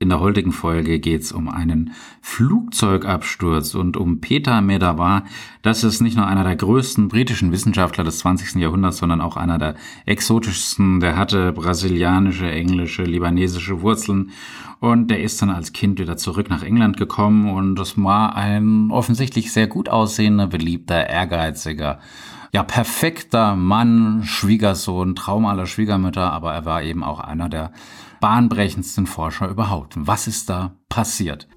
In der heutigen Folge geht es um einen Flugzeugabsturz und um Peter Medawar. Das ist nicht nur einer der größten britischen Wissenschaftler des 20. Jahrhunderts, sondern auch einer der exotischsten. Der hatte brasilianische, englische, libanesische Wurzeln und der ist dann als Kind wieder zurück nach England gekommen und das war ein offensichtlich sehr gut aussehender, beliebter, ehrgeiziger ja, perfekter Mann, Schwiegersohn, Traum aller Schwiegermütter, aber er war eben auch einer der bahnbrechendsten Forscher überhaupt. Was ist da passiert?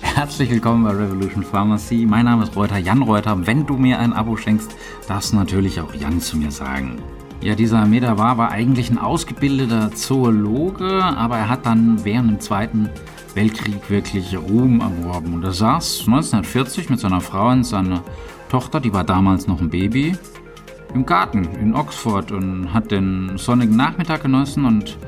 Herzlich willkommen bei Revolution Pharmacy. Mein Name ist Reuter, Jan Reuter. Wenn du mir ein Abo schenkst, darfst du natürlich auch Jan zu mir sagen. Ja, dieser Medawar war eigentlich ein ausgebildeter Zoologe, aber er hat dann während dem Zweiten Weltkrieg wirklich Ruhm erworben. Und er saß 1940 mit seiner Frau und seiner Tochter, die war damals noch ein Baby, im Garten in Oxford und hat den sonnigen Nachmittag genossen und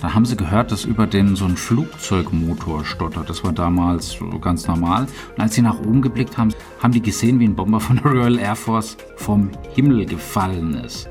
da haben sie gehört, dass über den so ein Flugzeugmotor stottert. Das war damals ganz normal. Und als sie nach oben geblickt haben, haben die gesehen, wie ein Bomber von der Royal Air Force vom Himmel gefallen ist.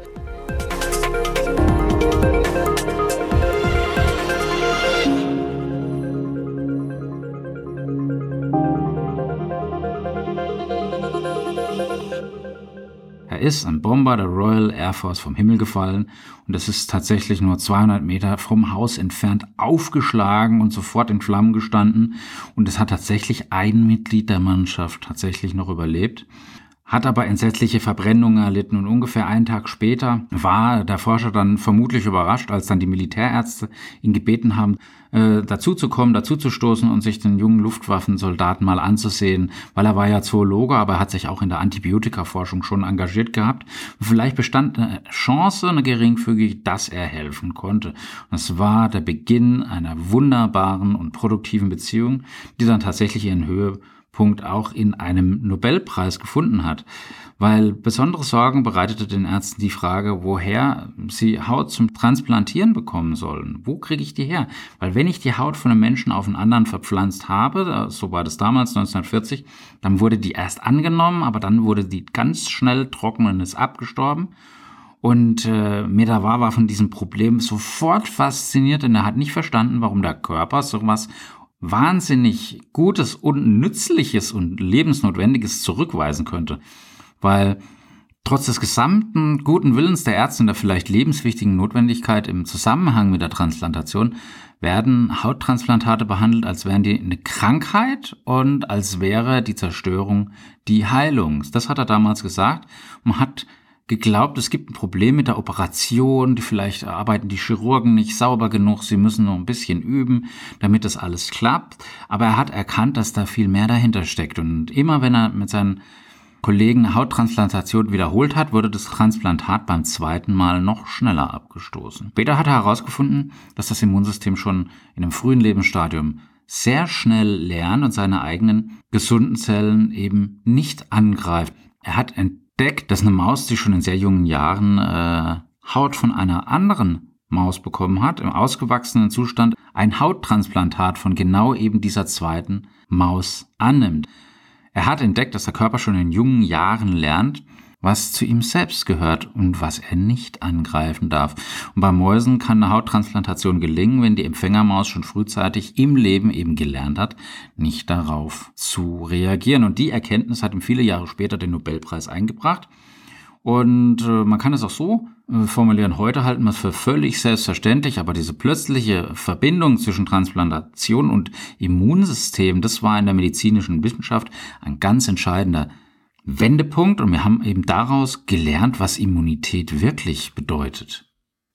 Ist ein Bomber der Royal Air Force vom Himmel gefallen und es ist tatsächlich nur 200 Meter vom Haus entfernt aufgeschlagen und sofort in Flammen gestanden und es hat tatsächlich ein Mitglied der Mannschaft tatsächlich noch überlebt hat aber entsetzliche Verbrennungen erlitten und ungefähr einen Tag später war der Forscher dann vermutlich überrascht, als dann die Militärärzte ihn gebeten haben, äh, dazuzukommen, dazuzustoßen und sich den jungen Luftwaffensoldaten mal anzusehen, weil er war ja Zoologe, aber er hat sich auch in der Antibiotikaforschung schon engagiert gehabt. Vielleicht bestand eine Chance, eine geringfügige, dass er helfen konnte. Das war der Beginn einer wunderbaren und produktiven Beziehung, die dann tatsächlich ihren Höhe Punkt auch in einem Nobelpreis gefunden hat. Weil besondere Sorgen bereitete den Ärzten die Frage, woher sie Haut zum Transplantieren bekommen sollen. Wo kriege ich die her? Weil wenn ich die Haut von einem Menschen auf einen anderen verpflanzt habe, so war das damals 1940, dann wurde die erst angenommen, aber dann wurde die ganz schnell trocken und ist abgestorben. Und äh, Medavar war von diesem Problem sofort fasziniert, denn er hat nicht verstanden, warum der Körper sowas wahnsinnig Gutes und Nützliches und Lebensnotwendiges zurückweisen könnte. Weil trotz des gesamten guten Willens der Ärzte und der vielleicht lebenswichtigen Notwendigkeit im Zusammenhang mit der Transplantation werden Hauttransplantate behandelt, als wären die eine Krankheit und als wäre die Zerstörung die Heilung. Das hat er damals gesagt. Man hat geglaubt, es gibt ein Problem mit der Operation, die vielleicht arbeiten die Chirurgen nicht sauber genug, sie müssen noch ein bisschen üben, damit das alles klappt. Aber er hat erkannt, dass da viel mehr dahinter steckt. Und immer wenn er mit seinen Kollegen Hauttransplantation wiederholt hat, wurde das Transplantat beim zweiten Mal noch schneller abgestoßen. Später hat er herausgefunden, dass das Immunsystem schon in einem frühen Lebensstadium sehr schnell lernt und seine eigenen gesunden Zellen eben nicht angreift. Er hat entdeckt, dass eine Maus, die schon in sehr jungen Jahren äh, Haut von einer anderen Maus bekommen hat, im ausgewachsenen Zustand ein Hauttransplantat von genau eben dieser zweiten Maus annimmt. Er hat entdeckt, dass der Körper schon in jungen Jahren lernt, was zu ihm selbst gehört und was er nicht angreifen darf. Und bei Mäusen kann eine Hauttransplantation gelingen, wenn die Empfängermaus schon frühzeitig im Leben eben gelernt hat, nicht darauf zu reagieren. Und die Erkenntnis hat ihm viele Jahre später den Nobelpreis eingebracht. Und äh, man kann es auch so äh, formulieren, heute halten wir es für völlig selbstverständlich, aber diese plötzliche Verbindung zwischen Transplantation und Immunsystem, das war in der medizinischen Wissenschaft ein ganz entscheidender Wendepunkt und wir haben eben daraus gelernt, was Immunität wirklich bedeutet.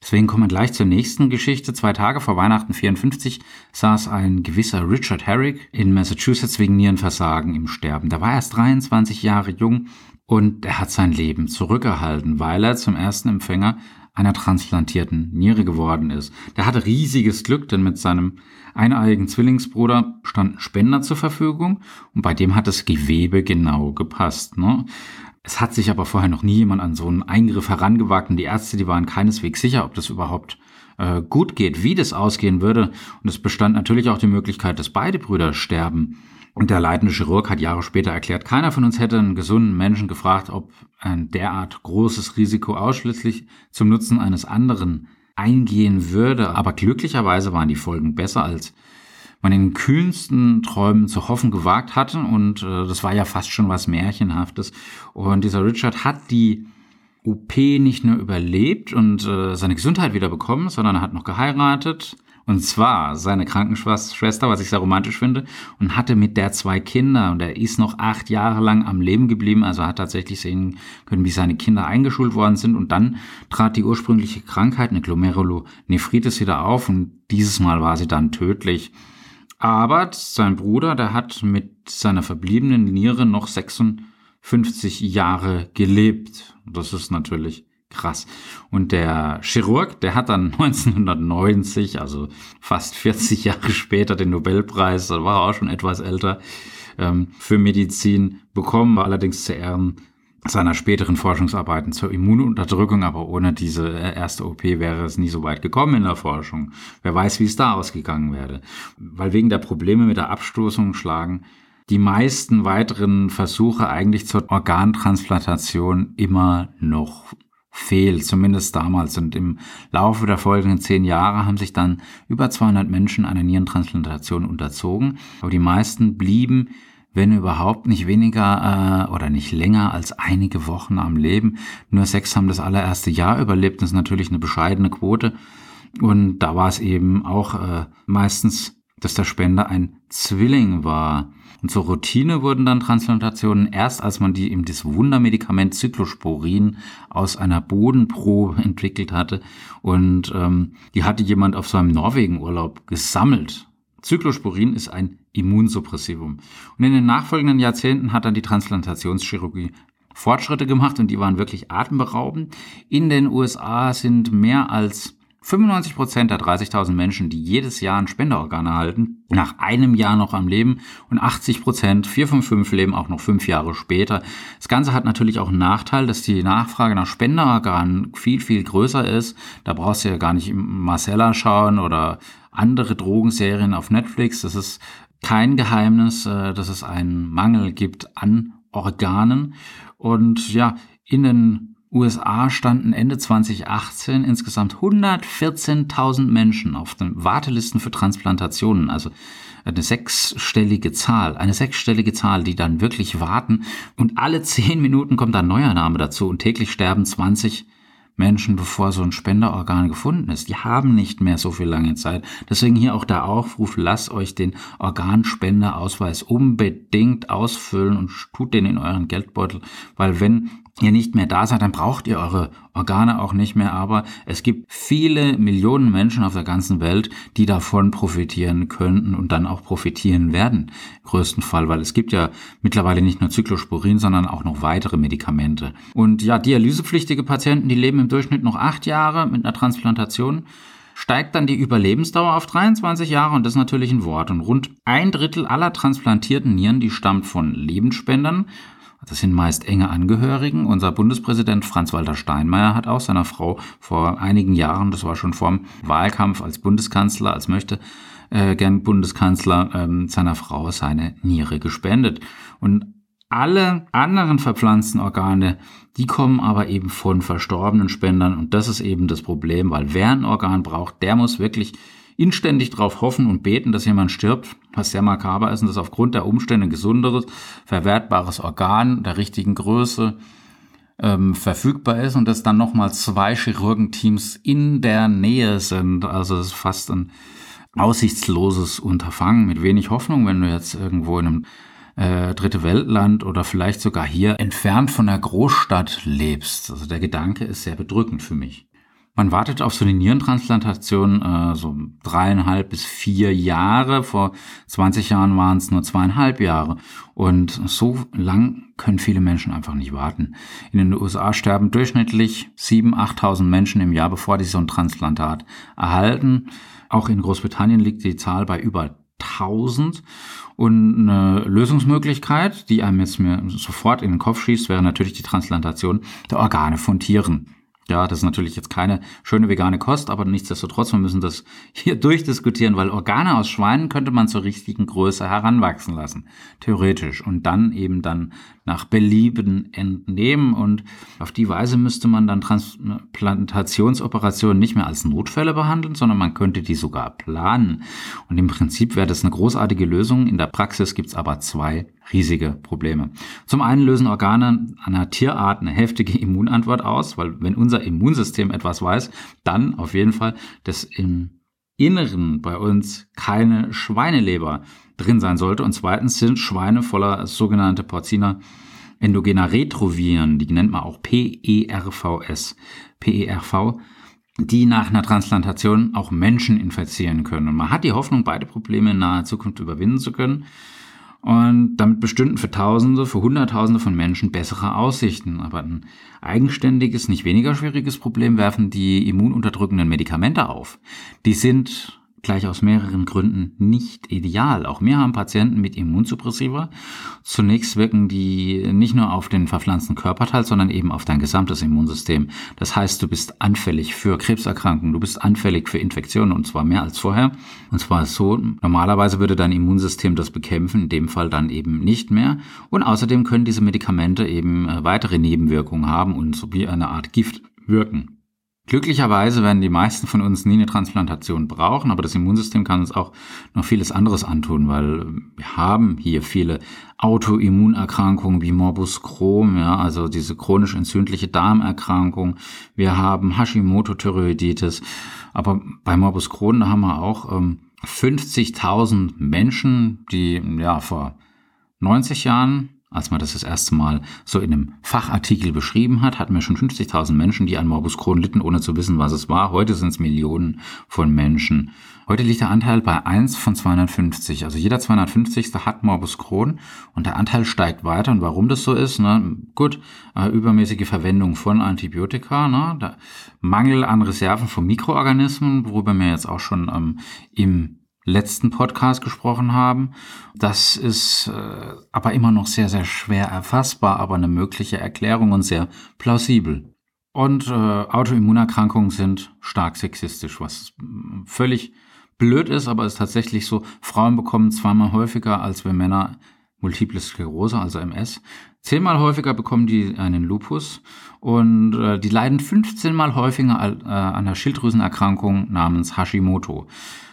Deswegen kommen wir gleich zur nächsten Geschichte. Zwei Tage vor Weihnachten 54 saß ein gewisser Richard Herrick in Massachusetts wegen Nierenversagen im Sterben. Da war erst 23 Jahre jung und er hat sein Leben zurückgehalten, weil er zum ersten Empfänger einer transplantierten Niere geworden ist. Der hatte riesiges Glück, denn mit seinem eineigen Zwillingsbruder standen Spender zur Verfügung und bei dem hat das Gewebe genau gepasst. Ne? Es hat sich aber vorher noch nie jemand an so einen Eingriff herangewagt und die Ärzte, die waren keineswegs sicher, ob das überhaupt äh, gut geht, wie das ausgehen würde. Und es bestand natürlich auch die Möglichkeit, dass beide Brüder sterben. Und der leitende Chirurg hat Jahre später erklärt, keiner von uns hätte einen gesunden Menschen gefragt, ob ein derart großes Risiko ausschließlich zum Nutzen eines anderen eingehen würde. Aber glücklicherweise waren die Folgen besser, als man in den kühnsten Träumen zu hoffen gewagt hatte. Und äh, das war ja fast schon was Märchenhaftes. Und dieser Richard hat die OP nicht nur überlebt und äh, seine Gesundheit wieder bekommen, sondern er hat noch geheiratet, und zwar seine Krankenschwester, was ich sehr romantisch finde, und hatte mit der zwei Kinder. Und er ist noch acht Jahre lang am Leben geblieben, also hat tatsächlich sehen können, wie seine Kinder eingeschult worden sind. Und dann trat die ursprüngliche Krankheit, eine Glomerulonephritis, wieder auf. Und dieses Mal war sie dann tödlich. Aber sein Bruder, der hat mit seiner verbliebenen Niere noch 56 Jahre gelebt. Das ist natürlich krass. Und der Chirurg, der hat dann 1990, also fast 40 Jahre später, den Nobelpreis, da war er auch schon etwas älter, ähm, für Medizin bekommen, war allerdings zu Ehren seiner späteren Forschungsarbeiten zur Immununterdrückung, aber ohne diese erste OP wäre es nie so weit gekommen in der Forschung. Wer weiß, wie es da ausgegangen wäre. Weil wegen der Probleme mit der Abstoßung schlagen die meisten weiteren Versuche eigentlich zur Organtransplantation immer noch fehlt, zumindest damals. Und im Laufe der folgenden zehn Jahre haben sich dann über 200 Menschen einer Nierentransplantation unterzogen. Aber die meisten blieben, wenn überhaupt, nicht weniger äh, oder nicht länger als einige Wochen am Leben. Nur sechs haben das allererste Jahr überlebt. Das ist natürlich eine bescheidene Quote. Und da war es eben auch äh, meistens, dass der Spender ein Zwilling war. Und zur Routine wurden dann Transplantationen erst, als man die eben das Wundermedikament Cyclosporin aus einer Bodenprobe entwickelt hatte. Und ähm, die hatte jemand auf seinem Norwegen-Urlaub gesammelt. Cyclosporin ist ein Immunsuppressivum. Und in den nachfolgenden Jahrzehnten hat dann die Transplantationschirurgie Fortschritte gemacht und die waren wirklich atemberaubend. In den USA sind mehr als 95 Prozent der 30.000 Menschen, die jedes Jahr ein Spenderorgan erhalten, nach einem Jahr noch am Leben und 80 Prozent, 4 von 5 leben auch noch fünf Jahre später. Das Ganze hat natürlich auch einen Nachteil, dass die Nachfrage nach Spenderorganen viel, viel größer ist. Da brauchst du ja gar nicht Marcella schauen oder andere Drogenserien auf Netflix. Das ist kein Geheimnis, äh, dass es einen Mangel gibt an Organen. Und ja, in den USA standen Ende 2018 insgesamt 114.000 Menschen auf den Wartelisten für Transplantationen, also eine sechsstellige Zahl, eine sechsstellige Zahl, die dann wirklich warten und alle zehn Minuten kommt ein neuer Name dazu und täglich sterben 20 Menschen, bevor so ein Spenderorgan gefunden ist. Die haben nicht mehr so viel lange Zeit. Deswegen hier auch der Aufruf, lasst euch den Organspenderausweis unbedingt ausfüllen und tut den in euren Geldbeutel, weil wenn ihr nicht mehr da seid, dann braucht ihr eure Organe auch nicht mehr. Aber es gibt viele Millionen Menschen auf der ganzen Welt, die davon profitieren könnten und dann auch profitieren werden. Im größten Fall, weil es gibt ja mittlerweile nicht nur Cyclosporin, sondern auch noch weitere Medikamente. Und ja, dialysepflichtige Patienten, die leben im Durchschnitt noch acht Jahre mit einer Transplantation steigt dann die Überlebensdauer auf 23 Jahre und das ist natürlich ein Wort. Und rund ein Drittel aller transplantierten Nieren, die stammt von Lebensspendern das sind meist enge Angehörigen. Unser Bundespräsident Franz-Walter Steinmeier hat auch seiner Frau vor einigen Jahren, das war schon vor dem Wahlkampf als Bundeskanzler, als möchte äh, gern Bundeskanzler, ähm, seiner Frau seine Niere gespendet. Und alle anderen verpflanzten Organe, die kommen aber eben von verstorbenen Spendern und das ist eben das Problem, weil wer ein Organ braucht, der muss wirklich inständig darauf hoffen und beten, dass jemand stirbt, was sehr makaber ist und das aufgrund der Umstände gesunderes, verwertbares Organ der richtigen Größe ähm, verfügbar ist und dass dann nochmal zwei Chirurgenteams in der Nähe sind. Also es ist fast ein aussichtsloses Unterfangen mit wenig Hoffnung, wenn du jetzt irgendwo in einem äh, dritte Weltland oder vielleicht sogar hier entfernt von der Großstadt lebst. Also der Gedanke ist sehr bedrückend für mich. Man wartet auf so eine Nierentransplantation äh, so dreieinhalb bis vier Jahre. Vor 20 Jahren waren es nur zweieinhalb Jahre. Und so lang können viele Menschen einfach nicht warten. In den USA sterben durchschnittlich 7.000, 8.000 Menschen im Jahr, bevor die so ein Transplantat erhalten. Auch in Großbritannien liegt die Zahl bei über 1000. Und eine Lösungsmöglichkeit, die einem jetzt mir sofort in den Kopf schießt, wäre natürlich die Transplantation der Organe von Tieren. Ja, das ist natürlich jetzt keine schöne vegane Kost, aber nichtsdestotrotz, wir müssen das hier durchdiskutieren, weil Organe aus Schweinen könnte man zur richtigen Größe heranwachsen lassen, theoretisch, und dann eben dann nach Belieben entnehmen und auf die Weise müsste man dann Transplantationsoperationen nicht mehr als Notfälle behandeln, sondern man könnte die sogar planen. Und im Prinzip wäre das eine großartige Lösung. In der Praxis gibt es aber zwei riesige Probleme. Zum einen lösen Organe einer Tierart eine heftige Immunantwort aus, weil wenn unser Immunsystem etwas weiß, dann auf jeden Fall, dass im Inneren bei uns keine Schweineleber drin sein sollte. Und zweitens sind Schweine voller sogenannte Porcina endogener Retroviren, die nennt man auch PERVS, PERV, die nach einer Transplantation auch Menschen infizieren können. Und man hat die Hoffnung, beide Probleme in naher Zukunft überwinden zu können. Und damit bestünden für Tausende, für Hunderttausende von Menschen bessere Aussichten. Aber ein eigenständiges, nicht weniger schwieriges Problem werfen die immununterdrückenden Medikamente auf. Die sind gleich aus mehreren Gründen nicht ideal. Auch wir haben Patienten mit Immunsuppressiva. Zunächst wirken die nicht nur auf den verpflanzten Körperteil, sondern eben auf dein gesamtes Immunsystem. Das heißt, du bist anfällig für Krebserkrankungen, du bist anfällig für Infektionen und zwar mehr als vorher. Und zwar so, normalerweise würde dein Immunsystem das bekämpfen, in dem Fall dann eben nicht mehr. Und außerdem können diese Medikamente eben äh, weitere Nebenwirkungen haben und so wie eine Art Gift wirken. Glücklicherweise werden die meisten von uns nie eine Transplantation brauchen, aber das Immunsystem kann uns auch noch vieles anderes antun, weil wir haben hier viele Autoimmunerkrankungen wie Morbus Crohn, ja, also diese chronisch entzündliche Darmerkrankung. Wir haben Hashimoto-Thyreoiditis, aber bei Morbus Crohn da haben wir auch ähm, 50.000 Menschen, die ja vor 90 Jahren als man das das erste Mal so in einem Fachartikel beschrieben hat, hatten wir schon 50.000 Menschen, die an Morbus Crohn litten, ohne zu wissen, was es war. Heute sind es Millionen von Menschen. Heute liegt der Anteil bei 1 von 250. Also jeder 250. hat Morbus Crohn und der Anteil steigt weiter. Und warum das so ist, ne? gut, äh, übermäßige Verwendung von Antibiotika, ne? Mangel an Reserven von Mikroorganismen, worüber wir jetzt auch schon ähm, im letzten Podcast gesprochen haben. Das ist äh, aber immer noch sehr, sehr schwer erfassbar, aber eine mögliche Erklärung und sehr plausibel. Und äh, Autoimmunerkrankungen sind stark sexistisch, was völlig blöd ist, aber ist tatsächlich so. Frauen bekommen zweimal häufiger als wir Männer Multiple Sklerose, also MS. Zehnmal häufiger bekommen die einen Lupus und äh, die leiden 15 mal häufiger äh, an einer Schilddrüsenerkrankung namens Hashimoto.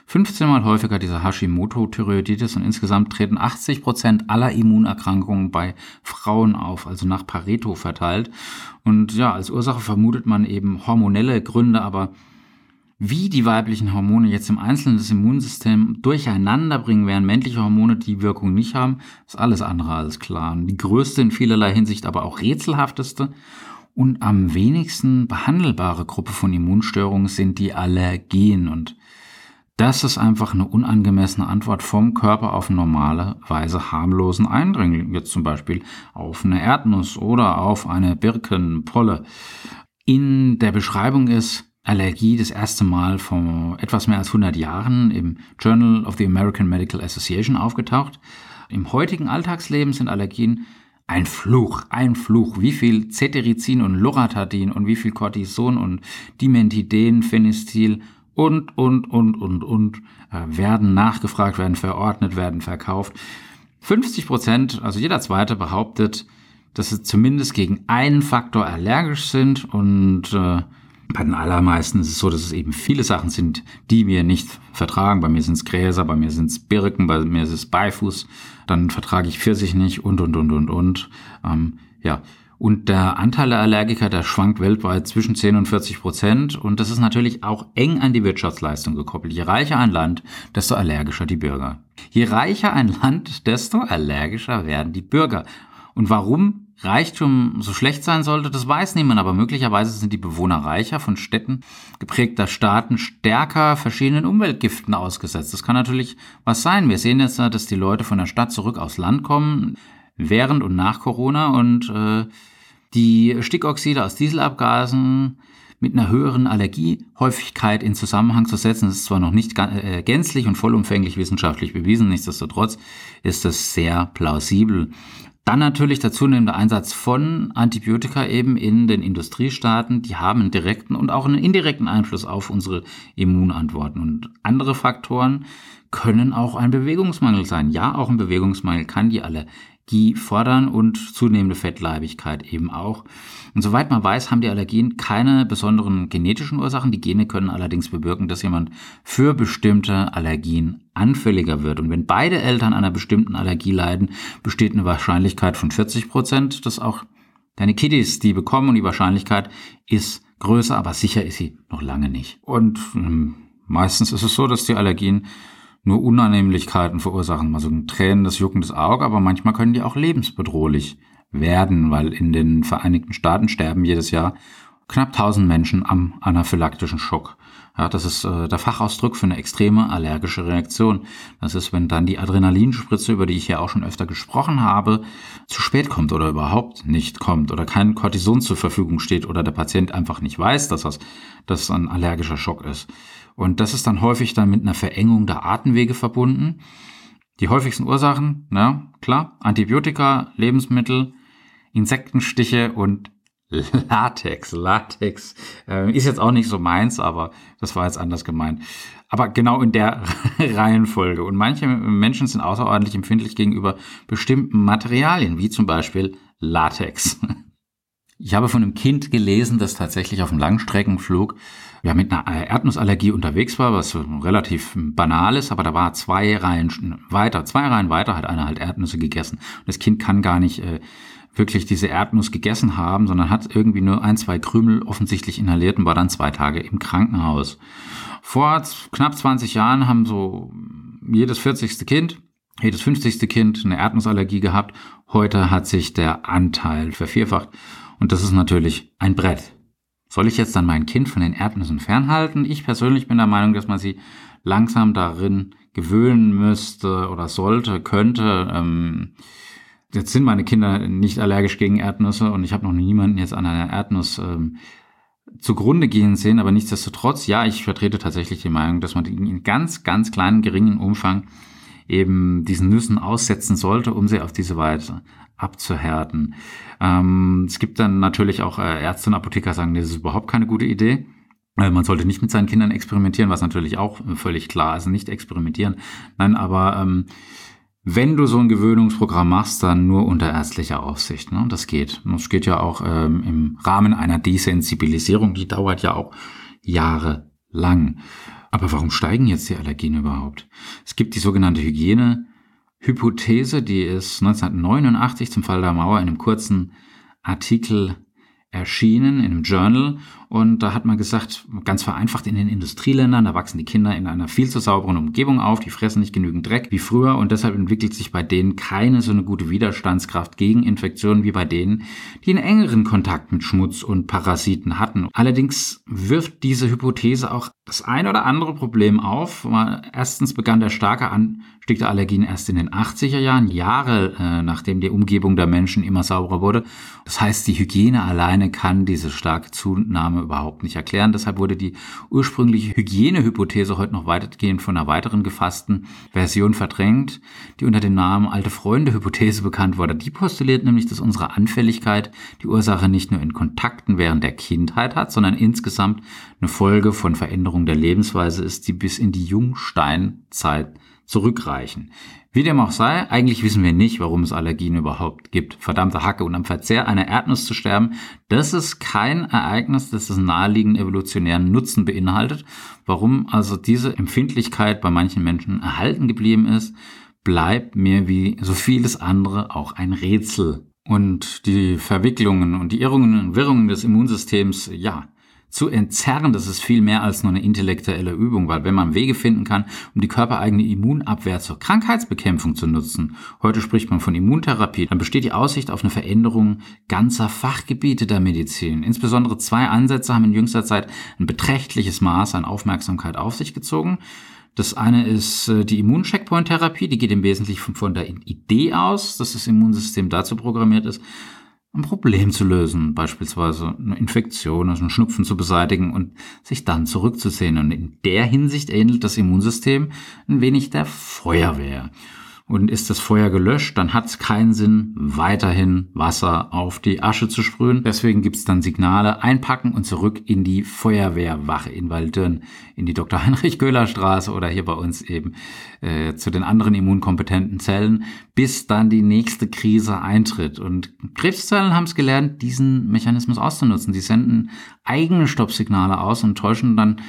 15 mal häufiger diese Hashimoto-Thyreoiditis und insgesamt treten 80 Prozent aller Immunerkrankungen bei Frauen auf, also nach Pareto verteilt. Und ja, als Ursache vermutet man eben hormonelle Gründe, aber wie die weiblichen Hormone jetzt im Einzelnen das Immunsystem durcheinander bringen, während männliche Hormone die Wirkung nicht haben, ist alles andere als klar. Und die größte in vielerlei Hinsicht, aber auch rätselhafteste und am wenigsten behandelbare Gruppe von Immunstörungen sind die Allergien. Und das ist einfach eine unangemessene Antwort vom Körper auf normalerweise harmlosen Eindringling, jetzt zum Beispiel auf eine Erdnuss oder auf eine Birkenpolle. In der Beschreibung ist Allergie das erste Mal vor etwas mehr als 100 Jahren im Journal of the American Medical Association aufgetaucht. Im heutigen Alltagsleben sind Allergien ein Fluch, ein Fluch. Wie viel Cetirizin und Loratadin und wie viel Cortison und Dimethiden, Phenestil und, und, und, und, und äh, werden nachgefragt, werden verordnet, werden verkauft. 50 Prozent, also jeder Zweite behauptet, dass sie zumindest gegen einen Faktor allergisch sind und äh, bei den allermeisten ist es so, dass es eben viele Sachen sind, die wir nicht vertragen. Bei mir sind es Gräser, bei mir sind es Birken, bei mir ist es Beifuß. Dann vertrage ich Pfirsich nicht und, und, und, und, und. Ähm, ja, und der Anteil der Allergiker, der schwankt weltweit zwischen 10 und 40 Prozent. Und das ist natürlich auch eng an die Wirtschaftsleistung gekoppelt. Je reicher ein Land, desto allergischer die Bürger. Je reicher ein Land, desto allergischer werden die Bürger. Und warum Reichtum so schlecht sein sollte, das weiß niemand, aber möglicherweise sind die Bewohner reicher von Städten geprägter Staaten stärker verschiedenen Umweltgiften ausgesetzt. Das kann natürlich was sein. Wir sehen jetzt, dass die Leute von der Stadt zurück aufs Land kommen, während und nach Corona und äh, die Stickoxide aus Dieselabgasen mit einer höheren Allergiehäufigkeit in Zusammenhang zu setzen. Das ist zwar noch nicht äh, gänzlich und vollumfänglich wissenschaftlich bewiesen, nichtsdestotrotz ist das sehr plausibel. Dann natürlich der zunehmende Einsatz von Antibiotika eben in den Industriestaaten. Die haben einen direkten und auch einen indirekten Einfluss auf unsere Immunantworten. Und andere Faktoren können auch ein Bewegungsmangel sein. Ja, auch ein Bewegungsmangel kann die Allergie fordern und zunehmende Fettleibigkeit eben auch. Und soweit man weiß, haben die Allergien keine besonderen genetischen Ursachen. Die Gene können allerdings bewirken, dass jemand für bestimmte Allergien anfälliger wird. Und wenn beide Eltern einer bestimmten Allergie leiden, besteht eine Wahrscheinlichkeit von 40 Prozent, dass auch deine Kiddies die bekommen. Und die Wahrscheinlichkeit ist größer, aber sicher ist sie noch lange nicht. Und ähm, meistens ist es so, dass die Allergien nur Unannehmlichkeiten verursachen, also ein tränendes, juckendes Auge, aber manchmal können die auch lebensbedrohlich werden, weil in den Vereinigten Staaten sterben jedes Jahr knapp 1000 Menschen am anaphylaktischen Schock. Ja, das ist äh, der Fachausdruck für eine extreme allergische Reaktion. Das ist, wenn dann die Adrenalinspritze, über die ich ja auch schon öfter gesprochen habe, zu spät kommt oder überhaupt nicht kommt oder kein Cortison zur Verfügung steht oder der Patient einfach nicht weiß, dass das, dass ein allergischer Schock ist. Und das ist dann häufig dann mit einer Verengung der Atemwege verbunden. Die häufigsten Ursachen, na klar, Antibiotika, Lebensmittel, Insektenstiche und Latex. Latex äh, ist jetzt auch nicht so meins, aber das war jetzt anders gemeint. Aber genau in der Reihenfolge. Und manche Menschen sind außerordentlich empfindlich gegenüber bestimmten Materialien, wie zum Beispiel Latex. Ich habe von einem Kind gelesen, das tatsächlich auf einem Langstreckenflug ja, mit einer Erdnussallergie unterwegs war, was relativ banal ist, aber da war zwei Reihen weiter, zwei Reihen weiter hat einer halt Erdnüsse gegessen. Und das Kind kann gar nicht äh, wirklich diese Erdnuss gegessen haben, sondern hat irgendwie nur ein, zwei Krümel offensichtlich inhaliert und war dann zwei Tage im Krankenhaus. Vor knapp 20 Jahren haben so jedes 40. Kind, jedes 50. Kind eine Erdnussallergie gehabt. Heute hat sich der Anteil vervierfacht. Und das ist natürlich ein Brett. Soll ich jetzt dann mein Kind von den Erdnüssen fernhalten? Ich persönlich bin der Meinung, dass man sie langsam darin gewöhnen müsste oder sollte, könnte. Ähm, jetzt sind meine Kinder nicht allergisch gegen Erdnüsse und ich habe noch niemanden jetzt an einer Erdnuss ähm, zugrunde gehen sehen, aber nichtsdestotrotz, ja, ich vertrete tatsächlich die Meinung, dass man in ganz, ganz kleinen, geringen Umfang eben diesen Nüssen aussetzen sollte, um sie auf diese Weise abzuhärten. Ähm, es gibt dann natürlich auch äh, Ärzte und Apotheker sagen, das ist überhaupt keine gute Idee. Äh, man sollte nicht mit seinen Kindern experimentieren, was natürlich auch völlig klar ist, nicht experimentieren. Nein, aber ähm, wenn du so ein Gewöhnungsprogramm machst, dann nur unter ärztlicher Aufsicht. Ne? Das geht. Das geht ja auch ähm, im Rahmen einer Desensibilisierung, die dauert ja auch jahrelang. Aber warum steigen jetzt die Allergien überhaupt? Es gibt die sogenannte Hygienehypothese, die ist 1989 zum Fall der Mauer in einem kurzen Artikel erschienen in einem Journal und da hat man gesagt, ganz vereinfacht in den Industrieländern, da wachsen die Kinder in einer viel zu sauberen Umgebung auf, die fressen nicht genügend Dreck wie früher und deshalb entwickelt sich bei denen keine so eine gute Widerstandskraft gegen Infektionen wie bei denen, die einen engeren Kontakt mit Schmutz und Parasiten hatten. Allerdings wirft diese Hypothese auch das ein oder andere Problem auf. Erstens begann der starke Anstieg der Allergien erst in den 80er Jahren, Jahre äh, nachdem die Umgebung der Menschen immer sauberer wurde. Das heißt, die Hygiene alleine kann diese starke Zunahme überhaupt nicht erklären. Deshalb wurde die ursprüngliche Hygienehypothese heute noch weitestgehend von einer weiteren gefassten Version verdrängt, die unter dem Namen Alte Freunde-Hypothese bekannt wurde. Die postuliert nämlich, dass unsere Anfälligkeit die Ursache nicht nur in Kontakten während der Kindheit hat, sondern insgesamt eine Folge von Veränderungen Veränderung der Lebensweise ist, die bis in die Jungsteinzeit zurückreichen. Wie dem auch sei, eigentlich wissen wir nicht, warum es Allergien überhaupt gibt. Verdammte Hacke und am Verzehr einer Erdnuss zu sterben, das ist kein Ereignis, das das naheliegenden evolutionären Nutzen beinhaltet. Warum also diese Empfindlichkeit bei manchen Menschen erhalten geblieben ist, bleibt mir wie so vieles andere auch ein Rätsel. Und die Verwicklungen und die Irrungen und Wirrungen des Immunsystems, ja, zu entzerren, das ist viel mehr als nur eine intellektuelle Übung, weil wenn man Wege finden kann, um die körpereigene Immunabwehr zur Krankheitsbekämpfung zu nutzen, heute spricht man von Immuntherapie, dann besteht die Aussicht auf eine Veränderung ganzer Fachgebiete der Medizin. Insbesondere zwei Ansätze haben in jüngster Zeit ein beträchtliches Maß an Aufmerksamkeit auf sich gezogen. Das eine ist äh, die Immuncheckpoint-Therapie, die geht im Wesentlichen von der Idee aus, dass das Immunsystem dazu programmiert ist, ein Problem zu lösen, beispielsweise eine Infektion, also einen Schnupfen zu beseitigen und sich dann zurückzusehen. Und in der Hinsicht ähnelt das Immunsystem ein wenig der Feuerwehr. Und ist das Feuer gelöscht, dann hat es keinen Sinn, weiterhin Wasser auf die Asche zu sprühen. Deswegen gibt es dann Signale, einpacken und zurück in die Feuerwehrwache in Waldürn, in die Dr. Heinrich Köhler Straße oder hier bei uns eben äh, zu den anderen immunkompetenten Zellen, bis dann die nächste Krise eintritt. Und Krebszellen haben es gelernt, diesen Mechanismus auszunutzen. Die senden eigene Stoppsignale aus und täuschen dann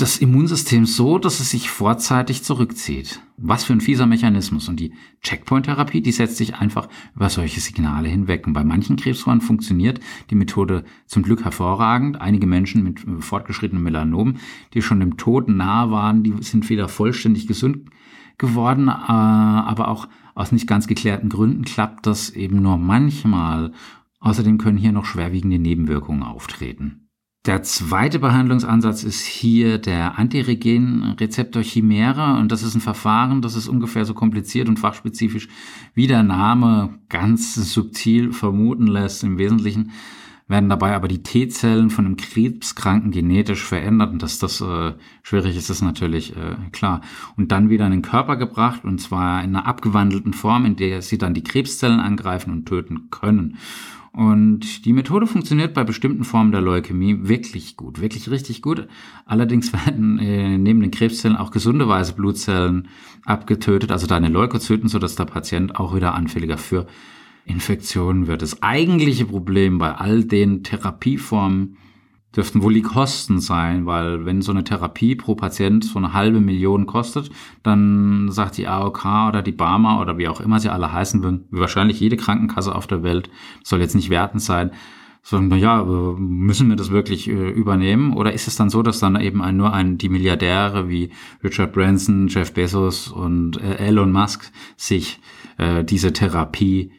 das Immunsystem so, dass es sich vorzeitig zurückzieht. Was für ein fieser Mechanismus. Und die Checkpoint-Therapie, die setzt sich einfach über solche Signale hinweg. Und bei manchen Krebsformen funktioniert die Methode zum Glück hervorragend. Einige Menschen mit fortgeschrittenem Melanom, die schon dem Tod nahe waren, die sind wieder vollständig gesund geworden, äh, aber auch aus nicht ganz geklärten Gründen klappt das eben nur manchmal. Außerdem können hier noch schwerwiegende Nebenwirkungen auftreten. Der zweite Behandlungsansatz ist hier der Antiregenrezeptor Chimära und das ist ein Verfahren, das ist ungefähr so kompliziert und fachspezifisch wie der Name ganz subtil vermuten lässt. Im Wesentlichen werden dabei aber die T-Zellen von einem Krebskranken genetisch verändert und dass das äh, schwierig ist, ist natürlich äh, klar. Und dann wieder in den Körper gebracht und zwar in einer abgewandelten Form, in der sie dann die Krebszellen angreifen und töten können. Und die Methode funktioniert bei bestimmten Formen der Leukämie wirklich gut, wirklich richtig gut. Allerdings werden äh, neben den Krebszellen auch gesunde weiße Blutzellen abgetötet, also deine Leukozyten, sodass der Patient auch wieder anfälliger für Infektionen wird. Das eigentliche Problem bei all den Therapieformen dürften wohl die Kosten sein, weil wenn so eine Therapie pro Patient so eine halbe Million kostet, dann sagt die AOK oder die Barmer oder wie auch immer sie alle heißen würden, wahrscheinlich jede Krankenkasse auf der Welt, soll jetzt nicht wertend sein, sagen, na ja, müssen wir das wirklich äh, übernehmen? Oder ist es dann so, dass dann eben ein, nur ein, die Milliardäre wie Richard Branson, Jeff Bezos und äh, Elon Musk sich äh, diese Therapie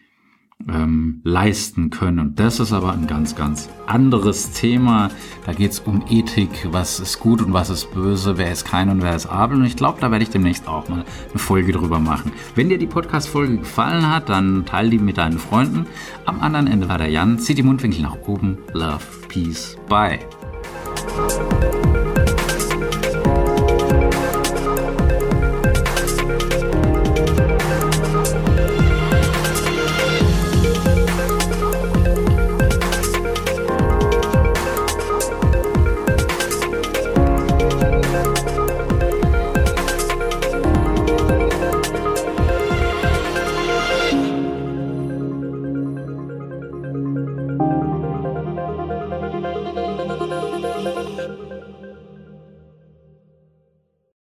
ähm, leisten können. Und das ist aber ein ganz, ganz anderes Thema. Da geht es um Ethik, was ist gut und was ist böse, wer ist kein und wer ist Abel. Und ich glaube, da werde ich demnächst auch mal eine Folge drüber machen. Wenn dir die Podcast-Folge gefallen hat, dann teile die mit deinen Freunden. Am anderen Ende war der Jan. Zieh die Mundwinkel nach oben. Love, Peace, Bye.